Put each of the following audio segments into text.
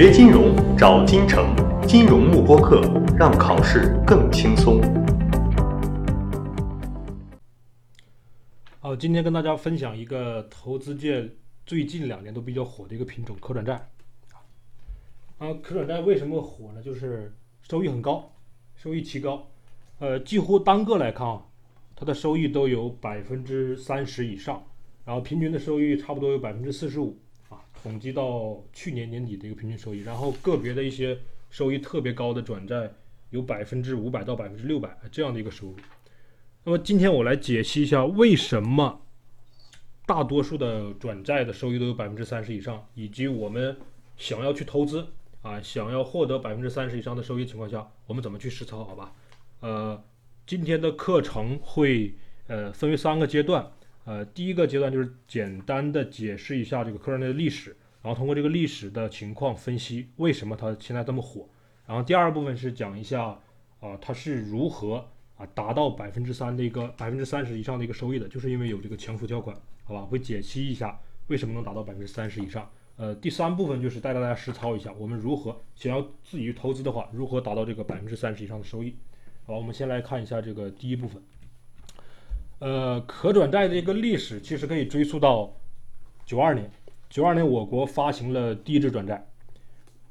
学金融找金城，金融慕播课，让考试更轻松。好，今天跟大家分享一个投资界最近两年都比较火的一个品种——可转债。啊，可转债为什么火呢？就是收益很高，收益奇高。呃，几乎单个来看啊，它的收益都有百分之三十以上，然后平均的收益差不多有百分之四十五。统计到去年年底的一个平均收益，然后个别的一些收益特别高的转债有百分之五百到百分之六百这样的一个收入。那么今天我来解析一下为什么大多数的转债的收益都有百分之三十以上，以及我们想要去投资啊，想要获得百分之三十以上的收益情况下，我们怎么去实操？好吧？呃，今天的课程会呃分为三个阶段。呃，第一个阶段就是简单的解释一下这个科创的历史，然后通过这个历史的情况分析为什么它现在这么火。然后第二部分是讲一下啊，它是如何啊达到百分之三的一个百分之三十以上的一个收益的，就是因为有这个强赎条款，好吧？会解析一下为什么能达到百分之三十以上。呃，第三部分就是带大家实操一下，我们如何想要自己去投资的话，如何达到这个百分之三十以上的收益。好，我们先来看一下这个第一部分。呃，可转债的一个历史其实可以追溯到九二年。九二年，我国发行了第一支转债，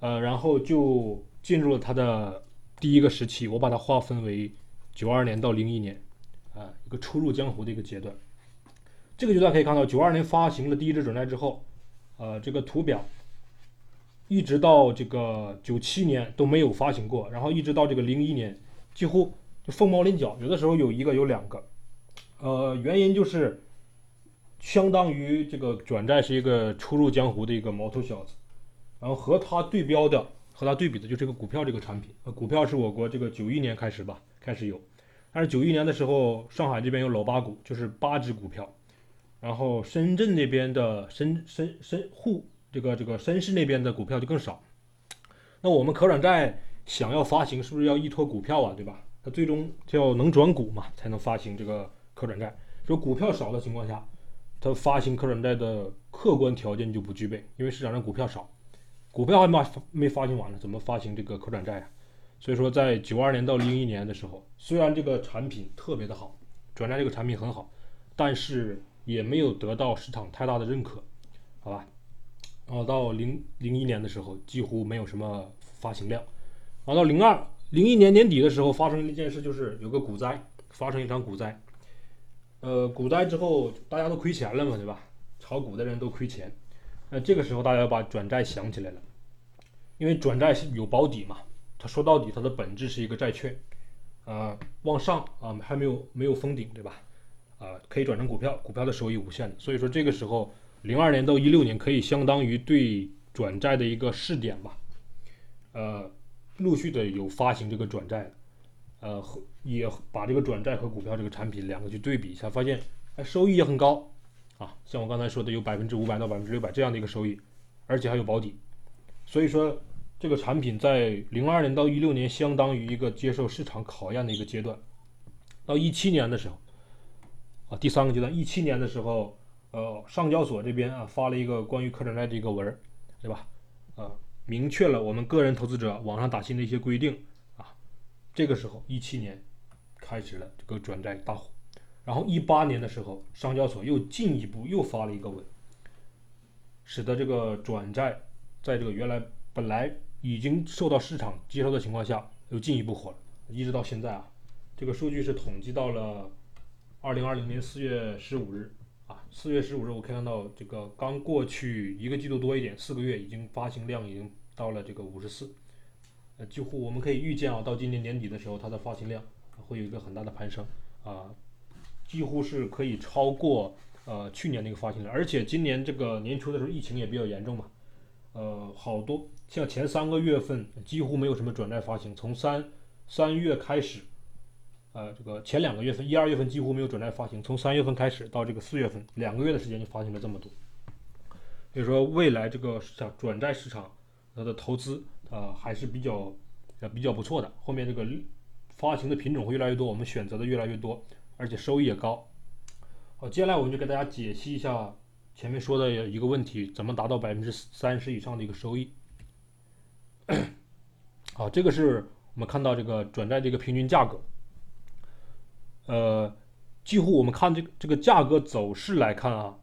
呃，然后就进入了它的第一个时期。我把它划分为九二年到零一年，啊，一个初入江湖的一个阶段。这个阶段可以看到，九二年发行了第一支转债之后，呃，这个图表一直到这个九七年都没有发行过，然后一直到这个零一年，几乎就凤毛麟角，有的时候有一个，有两个。呃，原因就是相当于这个转债是一个初入江湖的一个毛头小子，然后和他对标的、和他对比的就是这个股票这个产品。呃，股票是我国这个九一年开始吧，开始有，但是九一年的时候，上海这边有老八股，就是八只股票，然后深圳那边的深深深沪这个这个深市那边的股票就更少。那我们可转债想要发行，是不是要依托股票啊？对吧？它最终叫能转股嘛，才能发行这个。可转债，说股票少的情况下，它发行可转债的客观条件就不具备，因为市场上股票少，股票还没没发行完呢，怎么发行这个可转债啊？所以说，在九二年到零一年的时候，虽然这个产品特别的好，转债这个产品很好，但是也没有得到市场太大的认可，好吧？然后到零零一年的时候，几乎没有什么发行量，然后到零二零一年年底的时候，发生了一件事，就是有个股灾，发生一场股灾。呃，股灾之后大家都亏钱了嘛，对吧？炒股的人都亏钱，那这个时候大家把转债想起来了，因为转债是有保底嘛。它说到底，它的本质是一个债券，啊，往上啊还没有没有封顶，对吧？啊，可以转成股票，股票的收益无限的。所以说这个时候，零二年到一六年可以相当于对转债的一个试点吧。呃，陆续的有发行这个转债。呃，也把这个转债和股票这个产品两个去对比一下，发现哎收益也很高啊，像我刚才说的有百分之五百到百分之六百这样的一个收益，而且还有保底，所以说这个产品在零二年到一六年相当于一个接受市场考验的一个阶段，到一七年的时候啊，第三个阶段，一七年的时候，呃，上交所这边啊发了一个关于可转债的一个文，对吧？啊，明确了我们个人投资者网上打新的一些规定。这个时候，一七年开始了这个转债大火，然后一八年的时候，上交所又进一步又发了一个文，使得这个转债在这个原来本来已经受到市场接受的情况下，又进一步火了，一直到现在啊，这个数据是统计到了二零二零年四月十五日啊，四月十五日我可以看到这个刚过去一个季度多一点，四个月已经发行量已经到了这个五十四。呃，几乎我们可以预见啊，到今年年底的时候，它的发行量会有一个很大的攀升啊，几乎是可以超过呃去年那个发行量。而且今年这个年初的时候，疫情也比较严重嘛，呃，好多像前三个月份几乎没有什么转债发行，从三三月开始，呃，这个前两个月份一二月份几乎没有转债发行，从三月份开始到这个四月份两个月的时间就发行了这么多，所以说未来这个市场转债市场它的投资。呃，还是比较呃比较不错的。后面这个发行的品种会越来越多，我们选择的越来越多，而且收益也高。好，接下来我们就给大家解析一下前面说的一个问题：怎么达到百分之三十以上的一个收益？好，这个是我们看到这个转债这个平均价格，呃，几乎我们看这个这个价格走势来看啊，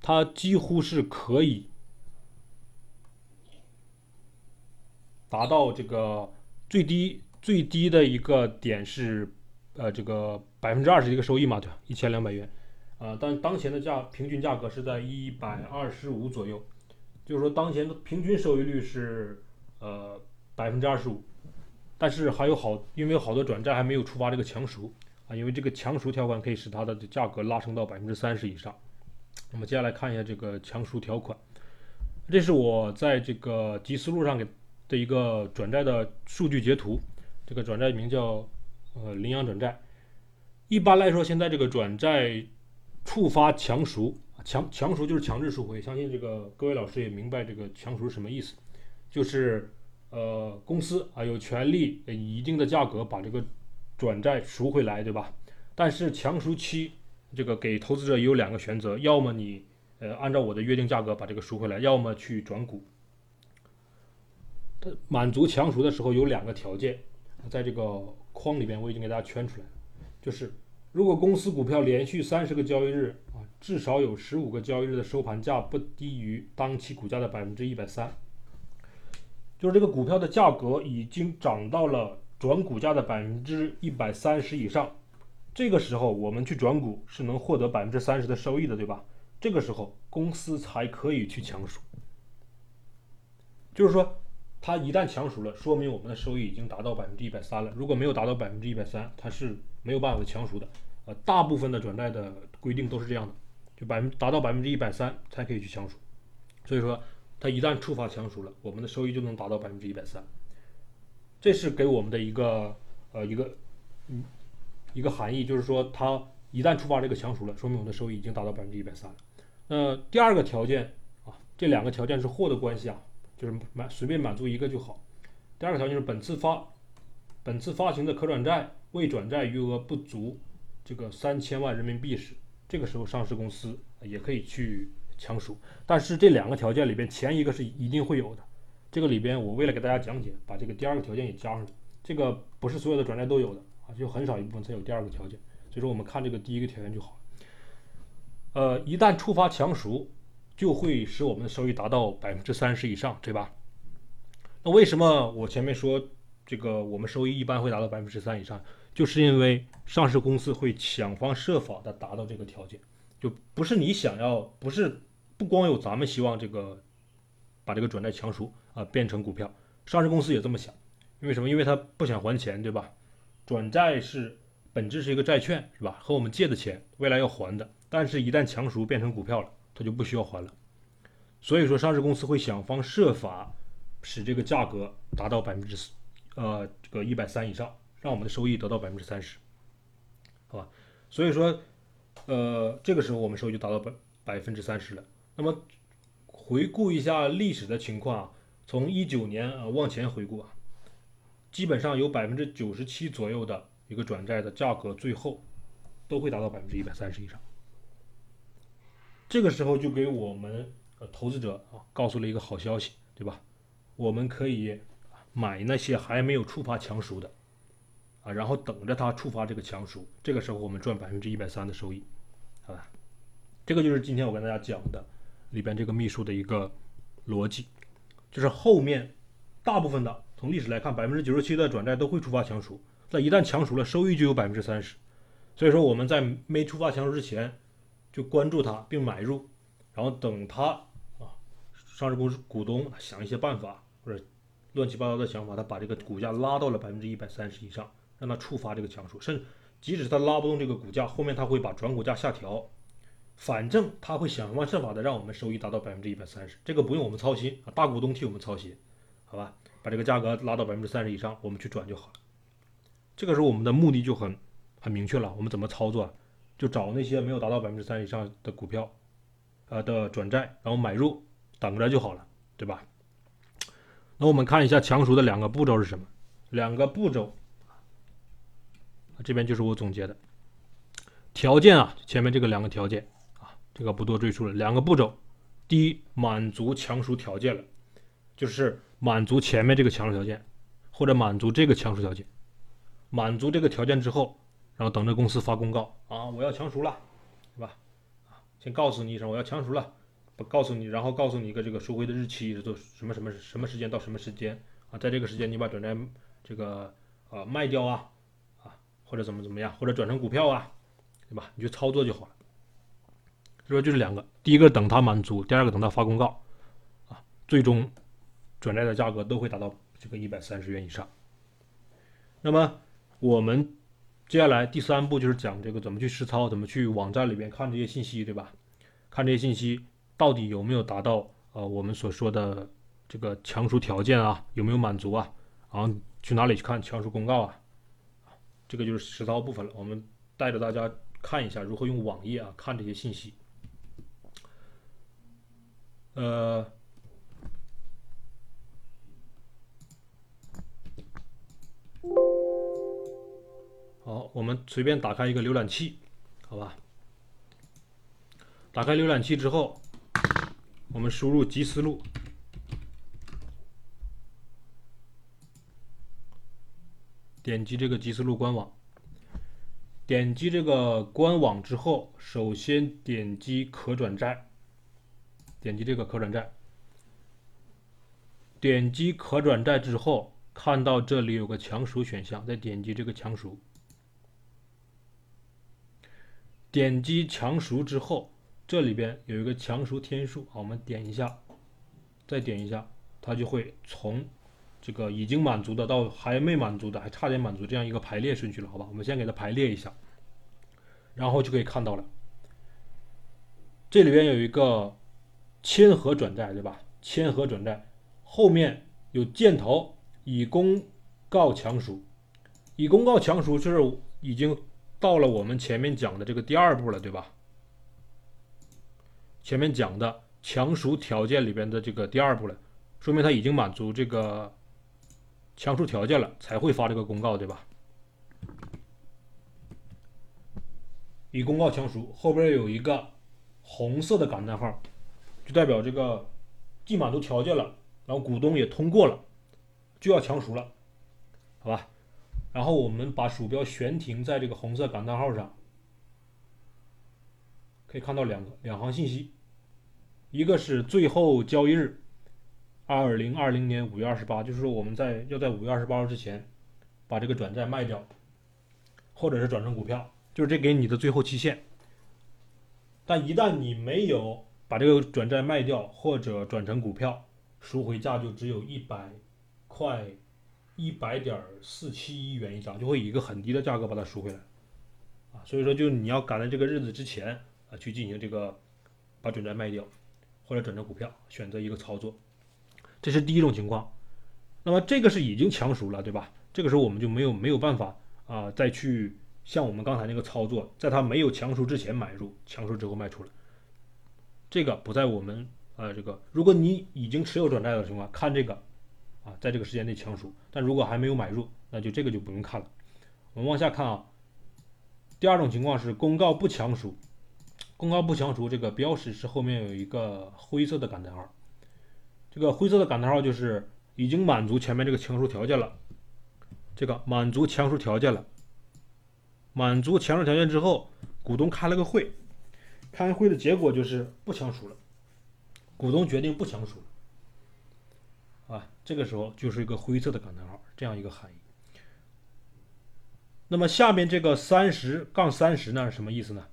它几乎是可以达到这个最低最低的一个点是呃这个百分之二十的一个收益嘛，对吧？一千两百元，啊，但当前的价平均价格是在一百二十五左右，就是说当前的平均收益率是。呃，百分之二十五，但是还有好，因为有好多转债还没有触发这个强赎啊，因为这个强赎条款可以使它的价格拉升到百分之三十以上。那么接下来看一下这个强赎条款，这是我在这个集思路上给的一个转债的数据截图，这个转债名叫呃羚羊转债。一般来说，现在这个转债触发强赎，强强赎就是强制赎回，相信这个各位老师也明白这个强赎是什么意思。就是，呃，公司啊有权利以一定的价格把这个转债赎回来，对吧？但是强赎期，这个给投资者也有两个选择：要么你呃按照我的约定价格把这个赎回来，要么去转股。满足强赎的时候有两个条件，在这个框里边我已经给大家圈出来，就是如果公司股票连续三十个交易日啊，至少有十五个交易日的收盘价不低于当期股价的百分之一百三。就是这个股票的价格已经涨到了转股价的百分之一百三十以上，这个时候我们去转股是能获得百分之三十的收益的，对吧？这个时候公司才可以去强赎。就是说，它一旦强赎了，说明我们的收益已经达到百分之一百三了。如果没有达到百分之一百三，它是没有办法强赎的。呃，大部分的转债的规定都是这样的，就百分达到百分之一百三才可以去强赎。所以说。它一旦触发强赎了，我们的收益就能达到百分之一百三，这是给我们的一个呃一个嗯一个含义，就是说它一旦触发这个强赎了，说明我们的收益已经达到百分之一百三了。那第二个条件啊，这两个条件是或的关系啊，就是满随便满足一个就好。第二个条件是本次发本次发行的可转债未转债余额不足这个三千万人民币时，这个时候上市公司也可以去。强赎，但是这两个条件里边，前一个是一定会有的。这个里边，我为了给大家讲解，把这个第二个条件也加上去。这个不是所有的转债都有的啊，就很少一部分才有第二个条件。所以说，我们看这个第一个条件就好。呃，一旦触发强赎，就会使我们的收益达到百分之三十以上，对吧？那为什么我前面说这个我们收益一般会达到百分之三以上？就是因为上市公司会想方设法的达到这个条件，就不是你想要，不是。不光有咱们希望这个把这个转债强赎啊变成股票，上市公司也这么想，因为什么？因为他不想还钱，对吧？转债是本质是一个债券，是吧？和我们借的钱未来要还的，但是一旦强赎变成股票了，他就不需要还了。所以说，上市公司会想方设法使这个价格达到百分之四，呃，这个一百三以上，让我们的收益得到百分之三十，好吧？所以说，呃，这个时候我们收益就达到百百分之三十了。那么回顾一下历史的情况，从一九年啊往前回顾啊，基本上有百分之九十七左右的一个转债的价格，最后都会达到百分之一百三十以上。这个时候就给我们呃投资者啊告诉了一个好消息，对吧？我们可以买那些还没有触发强赎的啊，然后等着它触发这个强赎，这个时候我们赚百分之一百三的收益，好吧？这个就是今天我跟大家讲的。里边这个秘书的一个逻辑，就是后面大部分的从历史来看，百分之九十七的转债都会触发强赎，在一旦强赎了，收益就有百分之三十。所以说我们在没触发强赎之前就关注它并买入，然后等它啊上市公司股东想一些办法或者乱七八糟的想法，他把这个股价拉到了百分之一百三十以上，让它触发这个强赎，甚至即使它拉不动这个股价，后面它会把转股价下调。反正他会想方设法的让我们收益达到百分之一百三十，这个不用我们操心啊，大股东替我们操心，好吧？把这个价格拉到百分之三十以上，我们去转就好。这个时候我们的目的就很很明确了，我们怎么操作？就找那些没有达到百分之三以上的股票，呃的转债，然后买入，等着就好了，对吧？那我们看一下强赎的两个步骤是什么？两个步骤，这边就是我总结的条件啊，前面这个两个条件啊。这个不多赘述了。两个步骤，第一，满足强赎条件了，就是满足前面这个强赎条件，或者满足这个强赎条件，满足这个条件之后，然后等着公司发公告啊，我要强赎了，是吧？啊，先告诉你一声我要强赎了，不告诉你，然后告诉你一个这个赎回的日期是做什么什么什么时间到什么时间啊，在这个时间你把转债这个呃卖掉啊啊，或者怎么怎么样，或者转成股票啊，对吧？你去操作就好了。说就是两个，第一个等它满足，第二个等它发公告，啊，最终转债的价格都会达到这个一百三十元以上。那么我们接下来第三步就是讲这个怎么去实操，怎么去网站里边看这些信息，对吧？看这些信息到底有没有达到呃我们所说的这个强赎条件啊，有没有满足啊？然后去哪里去看强赎公告啊？这个就是实操部分了。我们带着大家看一下如何用网页啊看这些信息。呃，好，我们随便打开一个浏览器，好吧？打开浏览器之后，我们输入集思路，点击这个集思路官网，点击这个官网之后，首先点击可转债。点击这个可转债，点击可转债之后，看到这里有个强赎选项，再点击这个强赎。点击强赎之后，这里边有一个强赎天数，好，我们点一下，再点一下，它就会从这个已经满足的到还没满足的，还差点满足这样一个排列顺序了，好吧？我们先给它排列一下，然后就可以看到了，这里边有一个。签和转债对吧？签和转债后面有箭头，已公告强赎，已公告强赎就是已经到了我们前面讲的这个第二步了，对吧？前面讲的强赎条件里边的这个第二步了，说明他已经满足这个强赎条件了，才会发这个公告，对吧？已公告强赎后边有一个红色的感叹号。就代表这个既满足条件了，然后股东也通过了，就要强赎了，好吧？然后我们把鼠标悬停在这个红色感叹号上，可以看到两个两行信息，一个是最后交易日，二零二零年五月二十八，就是说我们在要在五月二十八号之前把这个转债卖掉，或者是转成股票，就是这给你的最后期限。但一旦你没有把这个转债卖掉或者转成股票，赎回价就只有一百块，一百点四七一元一张，就会以一个很低的价格把它赎回来，啊，所以说就你要赶在这个日子之前啊去进行这个把转债卖掉或者转成股票，选择一个操作，这是第一种情况。那么这个是已经强赎了，对吧？这个时候我们就没有没有办法啊再去像我们刚才那个操作，在它没有强赎之前买入，强赎之后卖出了。这个不在我们呃这个，如果你已经持有转债的情况，看这个啊，在这个时间内强赎；但如果还没有买入，那就这个就不用看了。我们往下看啊，第二种情况是公告不强赎，公告不强赎这个标识是后面有一个灰色的感叹号，这个灰色的感叹号就是已经满足前面这个强赎条件了，这个满足强赎条件了，满足强赎条件之后，股东开了个会。开会的结果就是不强赎了，股东决定不强赎，啊，这个时候就是一个灰色的感叹号，这样一个含义。那么下面这个三十杠三十呢是什么意思呢？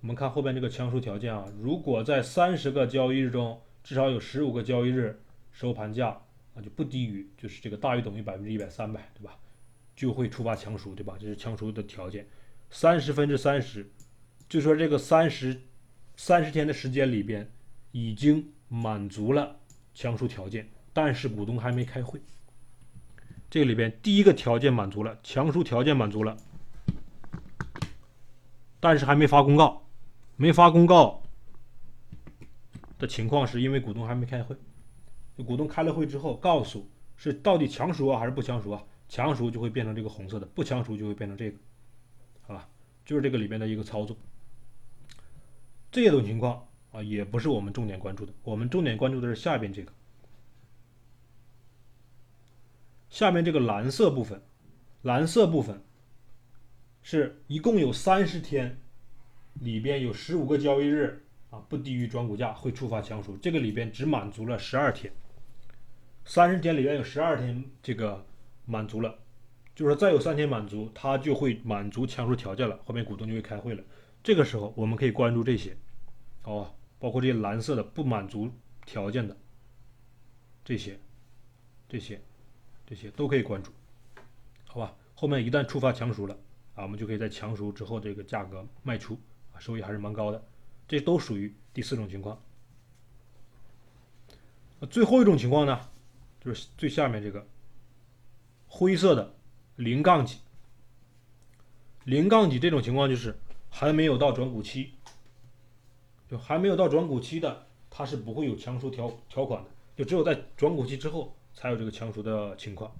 我们看后边这个强赎条件啊，如果在三十个交易日中至少有十五个交易日收盘价啊就不低于就是这个大于等于百分之一百三百，对吧？就会触发强赎，对吧？这是强赎的条件，三十分之三十。就说这个三十三十天的时间里边，已经满足了强赎条件，但是股东还没开会。这里边第一个条件满足了，强赎条件满足了，但是还没发公告。没发公告的情况是因为股东还没开会。股东开了会之后，告诉是到底强赎啊还是不强赎啊？强赎就会变成这个红色的，不强赎就会变成这个，好吧？就是这个里边的一个操作。这种情况啊，也不是我们重点关注的。我们重点关注的是下边这个，下面这个蓝色部分，蓝色部分是一共有三十天，里边有十五个交易日啊，不低于转股价会触发强赎。这个里边只满足了十二天，三十天里边有十二天这个满足了，就是再有三天满足，它就会满足强赎条件了，后面股东就会开会了。这个时候我们可以关注这些，哦？包括这些蓝色的不满足条件的这些、这些、这些都可以关注，好吧？后面一旦触发强赎了啊，我们就可以在强赎之后这个价格卖出啊，收益还是蛮高的。这都属于第四种情况。最后一种情况呢，就是最下面这个灰色的零杠几。零杠几这种情况就是还没有到转股期。就还没有到转股期的，它是不会有强赎条条款的，就只有在转股期之后才有这个强赎的情况。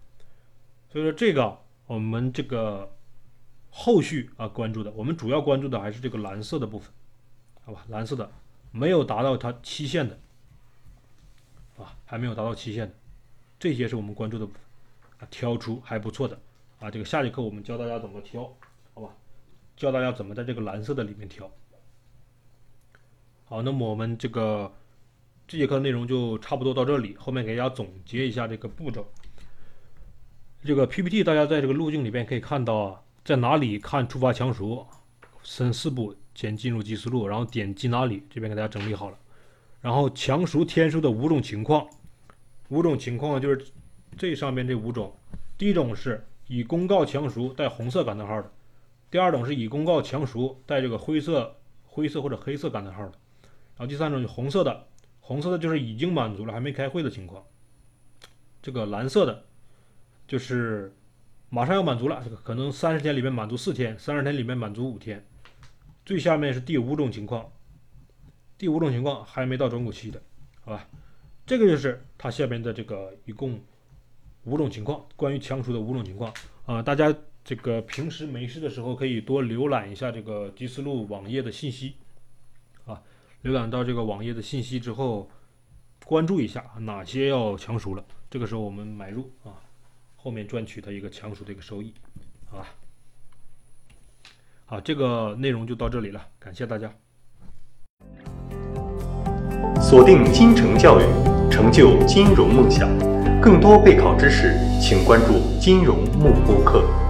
所以说这个我们这个后续啊关注的，我们主要关注的还是这个蓝色的部分，好吧？蓝色的没有达到它期限的，啊，还没有达到期限的，这些是我们关注的啊，挑出还不错的啊。这个下节课我们教大家怎么挑，好吧？教大家怎么在这个蓝色的里面挑。好，那么我们这个这节课内容就差不多到这里，后面给大家总结一下这个步骤。这个 PPT 大家在这个路径里边可以看到啊，在哪里看触发强赎，分四步，先进入记思路，然后点击哪里，这边给大家整理好了。然后强赎天数的五种情况，五种情况就是这上面这五种，第一种是已公告强赎带红色感叹号的，第二种是已公告强赎带这个灰色、灰色或者黑色感叹号的。然后第三种就红色的，红色的就是已经满足了还没开会的情况。这个蓝色的，就是马上要满足了，这个可能三十天里面满足四天，三十天里面满足五天。最下面是第五种情况，第五种情况还没到转股期的，好吧？这个就是它下边的这个一共五种情况，关于强赎的五种情况啊。大家这个平时没事的时候可以多浏览一下这个吉思路网页的信息。浏览到这个网页的信息之后，关注一下哪些要强赎了，这个时候我们买入啊，后面赚取它一个强赎的一个收益，好吧？好，这个内容就到这里了，感谢大家。锁定金城教育，成就金融梦想。更多备考知识，请关注金融慕播课。